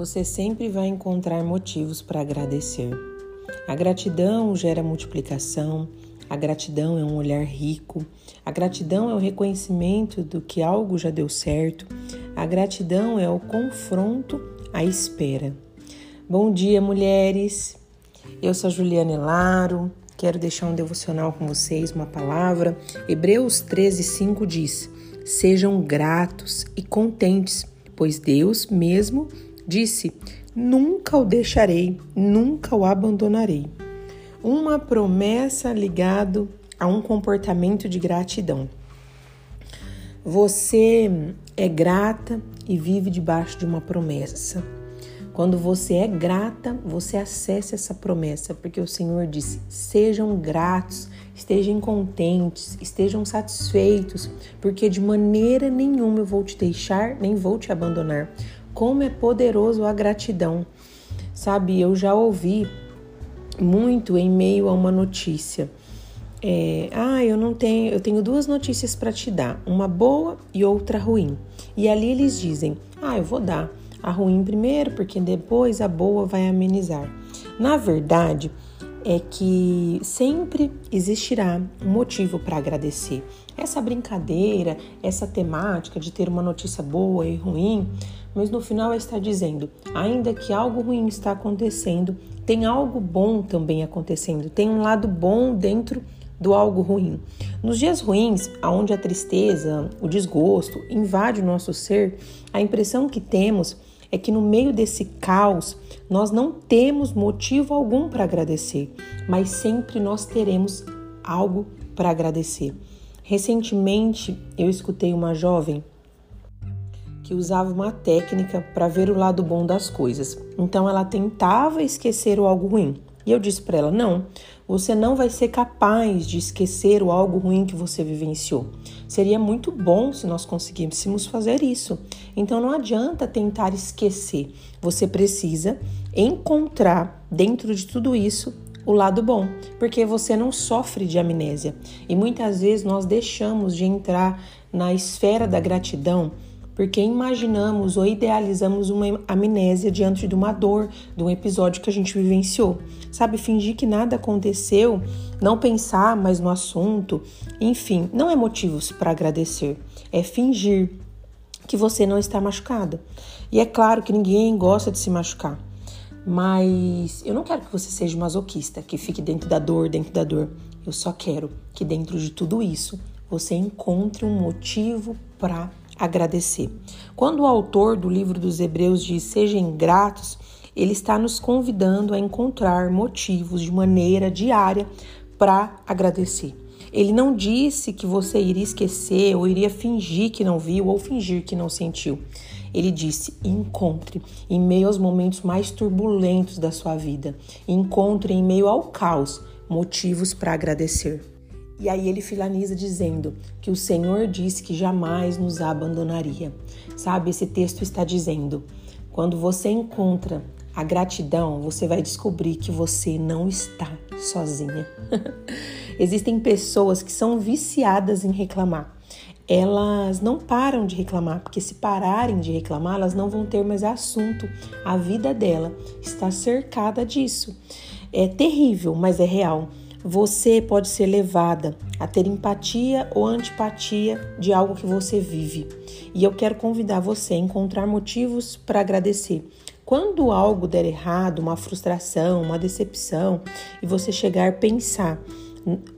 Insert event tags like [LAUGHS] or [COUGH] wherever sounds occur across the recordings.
você sempre vai encontrar motivos para agradecer. A gratidão gera multiplicação, a gratidão é um olhar rico, a gratidão é o reconhecimento do que algo já deu certo, a gratidão é o confronto à espera. Bom dia, mulheres! Eu sou Juliana Elaro, quero deixar um devocional com vocês, uma palavra. Hebreus 13, 5 diz: Sejam gratos e contentes, pois Deus mesmo Disse: Nunca o deixarei, nunca o abandonarei. Uma promessa ligado a um comportamento de gratidão. Você é grata e vive debaixo de uma promessa. Quando você é grata, você acessa essa promessa, porque o Senhor disse: sejam gratos, estejam contentes, estejam satisfeitos, porque de maneira nenhuma eu vou te deixar, nem vou te abandonar. Como é poderoso a gratidão. Sabe, eu já ouvi muito em meio a uma notícia. É, ah, eu não tenho, eu tenho duas notícias para te dar, uma boa e outra ruim. E ali eles dizem: "Ah, eu vou dar a ruim primeiro, porque depois a boa vai amenizar". Na verdade, é que sempre existirá um motivo para agradecer. Essa brincadeira, essa temática de ter uma notícia boa e ruim, mas no final está dizendo: ainda que algo ruim está acontecendo, tem algo bom também acontecendo, tem um lado bom dentro do algo ruim. Nos dias ruins, aonde a tristeza, o desgosto invade o nosso ser, a impressão que temos é que no meio desse caos nós não temos motivo algum para agradecer, mas sempre nós teremos algo para agradecer. Recentemente eu escutei uma jovem que usava uma técnica para ver o lado bom das coisas. Então ela tentava esquecer o algo ruim. E eu disse para ela: não, você não vai ser capaz de esquecer o algo ruim que você vivenciou. Seria muito bom se nós conseguíssemos fazer isso. Então não adianta tentar esquecer. Você precisa encontrar dentro de tudo isso o lado bom, porque você não sofre de amnésia. E muitas vezes nós deixamos de entrar na esfera da gratidão porque imaginamos ou idealizamos uma amnésia diante de uma dor, de um episódio que a gente vivenciou. Sabe, fingir que nada aconteceu, não pensar mais no assunto, enfim, não é motivos para agradecer, é fingir que você não está machucada. E é claro que ninguém gosta de se machucar. Mas eu não quero que você seja masoquista, que fique dentro da dor, dentro da dor. Eu só quero que dentro de tudo isso você encontre um motivo para agradecer. Quando o autor do livro dos Hebreus diz sejam gratos, ele está nos convidando a encontrar motivos de maneira diária para agradecer. Ele não disse que você iria esquecer ou iria fingir que não viu ou fingir que não sentiu. Ele disse: encontre em meio aos momentos mais turbulentos da sua vida, encontre em meio ao caos motivos para agradecer. E aí ele finaliza dizendo que o Senhor disse que jamais nos abandonaria. Sabe, esse texto está dizendo: quando você encontra a gratidão, você vai descobrir que você não está sozinha. [LAUGHS] Existem pessoas que são viciadas em reclamar. Elas não param de reclamar, porque se pararem de reclamar, elas não vão ter mais assunto. A vida dela está cercada disso. É terrível, mas é real você pode ser levada a ter empatia ou antipatia de algo que você vive. E eu quero convidar você a encontrar motivos para agradecer. Quando algo der errado, uma frustração, uma decepção, e você chegar a pensar,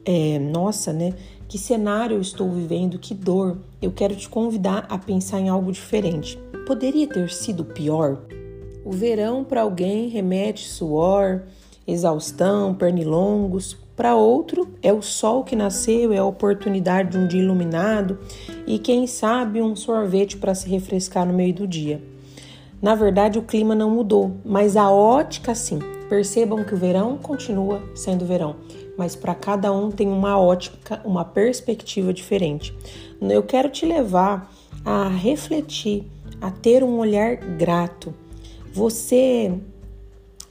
é, nossa, né? Que cenário eu estou vivendo, que dor. Eu quero te convidar a pensar em algo diferente. Poderia ter sido pior? O verão para alguém remete suor, exaustão, pernilongos. Para outro, é o sol que nasceu, é a oportunidade de um dia iluminado e, quem sabe, um sorvete para se refrescar no meio do dia. Na verdade, o clima não mudou, mas a ótica sim. Percebam que o verão continua sendo verão, mas para cada um tem uma ótica, uma perspectiva diferente. Eu quero te levar a refletir, a ter um olhar grato. Você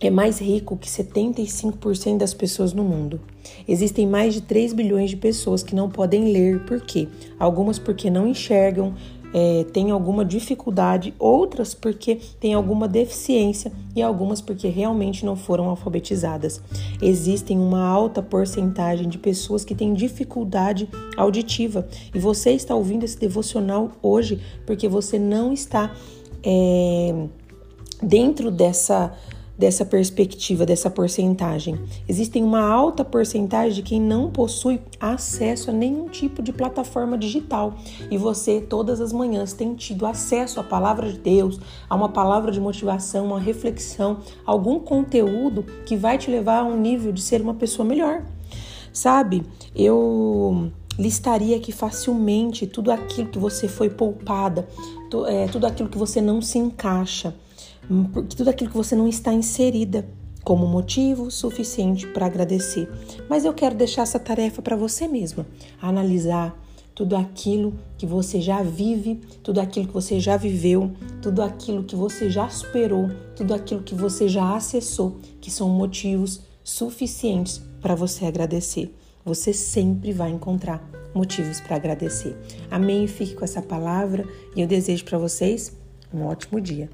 é mais rico que 75% das pessoas no mundo. Existem mais de 3 bilhões de pessoas que não podem ler, por quê? Algumas porque não enxergam, é, têm alguma dificuldade, outras porque têm alguma deficiência e algumas porque realmente não foram alfabetizadas. Existem uma alta porcentagem de pessoas que têm dificuldade auditiva e você está ouvindo esse devocional hoje porque você não está é, dentro dessa dessa perspectiva, dessa porcentagem. Existem uma alta porcentagem de quem não possui acesso a nenhum tipo de plataforma digital e você todas as manhãs tem tido acesso à palavra de Deus, a uma palavra de motivação, uma reflexão, algum conteúdo que vai te levar a um nível de ser uma pessoa melhor. Sabe? Eu listaria aqui facilmente tudo aquilo que você foi poupada, é, tudo aquilo que você não se encaixa tudo aquilo que você não está inserida como motivo suficiente para agradecer. Mas eu quero deixar essa tarefa para você mesma, analisar tudo aquilo que você já vive, tudo aquilo que você já viveu, tudo aquilo que você já superou, tudo aquilo que você já acessou, que são motivos suficientes para você agradecer. Você sempre vai encontrar motivos para agradecer. Amém? Fique com essa palavra e eu desejo para vocês um ótimo dia.